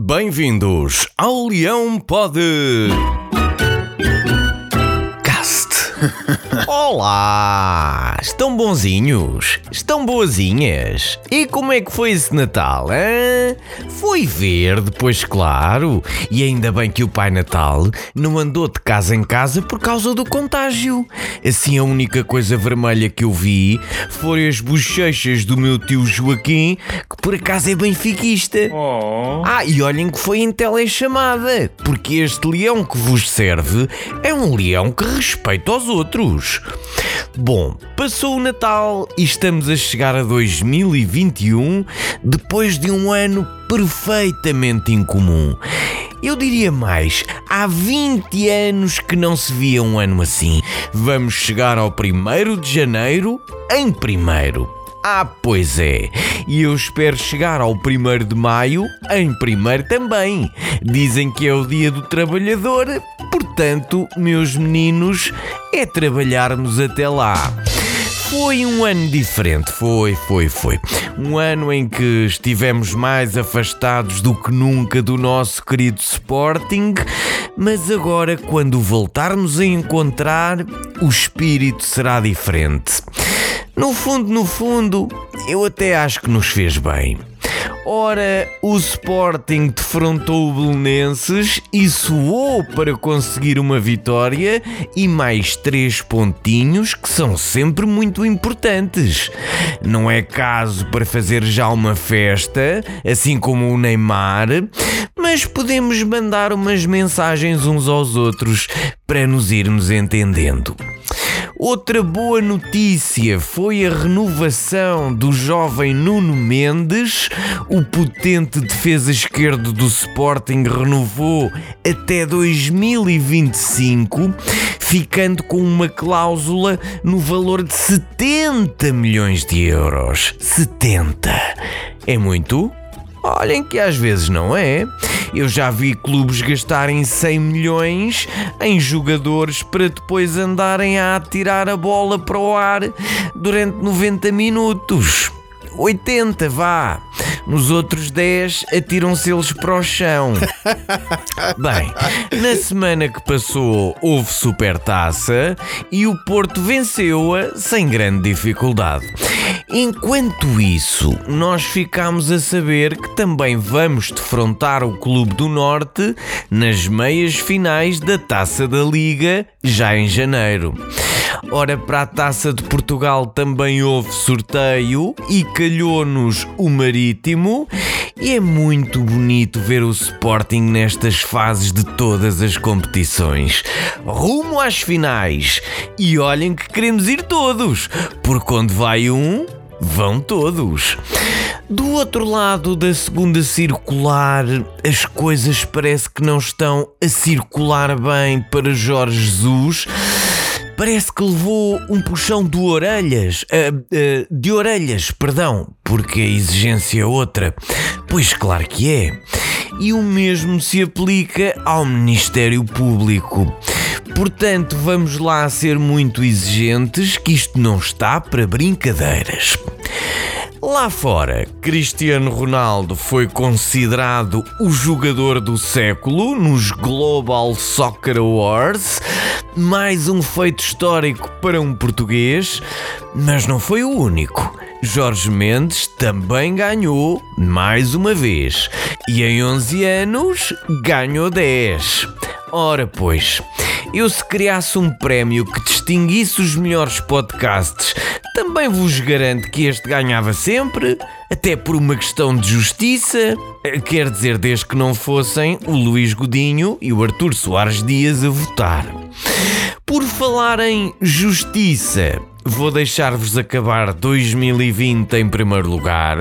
Bem-vindos ao Leão Pod. Olá! Estão bonzinhos? Estão boazinhas? E como é que foi esse Natal, hein? Foi verde, pois claro. E ainda bem que o Pai Natal não andou de casa em casa por causa do contágio. Assim, a única coisa vermelha que eu vi foram as bochechas do meu tio Joaquim, que por acaso é benfiquista. Ah, e olhem que foi em telechamada, porque este leão que vos serve é um leão que respeita os outros. Bom, passou o Natal e estamos a chegar a 2021 depois de um ano perfeitamente incomum. Eu diria mais, há 20 anos que não se via um ano assim. Vamos chegar ao 1 de janeiro em primeiro. Ah, pois é. E eu espero chegar ao 1 de maio em primeiro também. Dizem que é o dia do trabalhador, portanto, meus meninos, é trabalharmos até lá. Foi um ano diferente, foi, foi, foi. Um ano em que estivemos mais afastados do que nunca do nosso querido Sporting, mas agora, quando voltarmos a encontrar, o espírito será diferente. No fundo, no fundo, eu até acho que nos fez bem. Ora, o Sporting defrontou o Belenenses e suou para conseguir uma vitória e mais três pontinhos que são sempre muito importantes. Não é caso para fazer já uma festa, assim como o Neymar, mas podemos mandar umas mensagens uns aos outros para nos irmos entendendo. Outra boa notícia foi a renovação do jovem Nuno Mendes. O potente defesa esquerdo do Sporting renovou até 2025, ficando com uma cláusula no valor de 70 milhões de euros. 70. É muito? Olhem que às vezes não é. Eu já vi clubes gastarem 100 milhões em jogadores para depois andarem a atirar a bola para o ar durante 90 minutos. 80, vá. Nos outros 10 atiram-se eles para o chão. Bem, na semana que passou houve supertaça e o Porto venceu-a sem grande dificuldade. Enquanto isso, nós ficámos a saber que também vamos defrontar o Clube do Norte nas meias finais da Taça da Liga, já em janeiro. Ora, para a Taça de Portugal também houve sorteio e calhou-nos o Marítimo. E é muito bonito ver o Sporting nestas fases de todas as competições. Rumo às finais. E olhem que queremos ir todos, porque onde vai um, vão todos. Do outro lado da segunda circular, as coisas parece que não estão a circular bem para Jorge Jesus. Parece que levou um puxão de orelhas, uh, uh, de orelhas, perdão, porque a exigência é outra. Pois claro que é. E o mesmo se aplica ao Ministério Público. Portanto, vamos lá ser muito exigentes, que isto não está para brincadeiras. Lá fora, Cristiano Ronaldo foi considerado o jogador do século nos Global Soccer Awards, mais um feito histórico para um português, mas não foi o único. Jorge Mendes também ganhou mais uma vez e em 11 anos ganhou 10. Ora, pois, eu se criasse um prémio que distinguisse os melhores podcasts, também vos garanto que este ganhava sempre, até por uma questão de justiça. Quer dizer, desde que não fossem o Luís Godinho e o Artur Soares Dias a votar. Por falar em justiça, vou deixar-vos acabar 2020 em primeiro lugar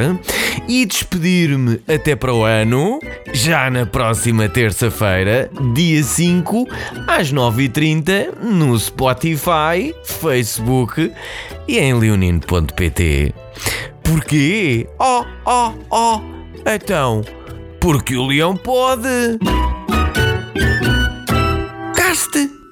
e despedir-me até para o ano, já na próxima terça-feira, dia 5, às 9h30, no Spotify, Facebook e em leonino.pt. Porquê? Oh, oh, oh! Então, porque o leão pode. Caste!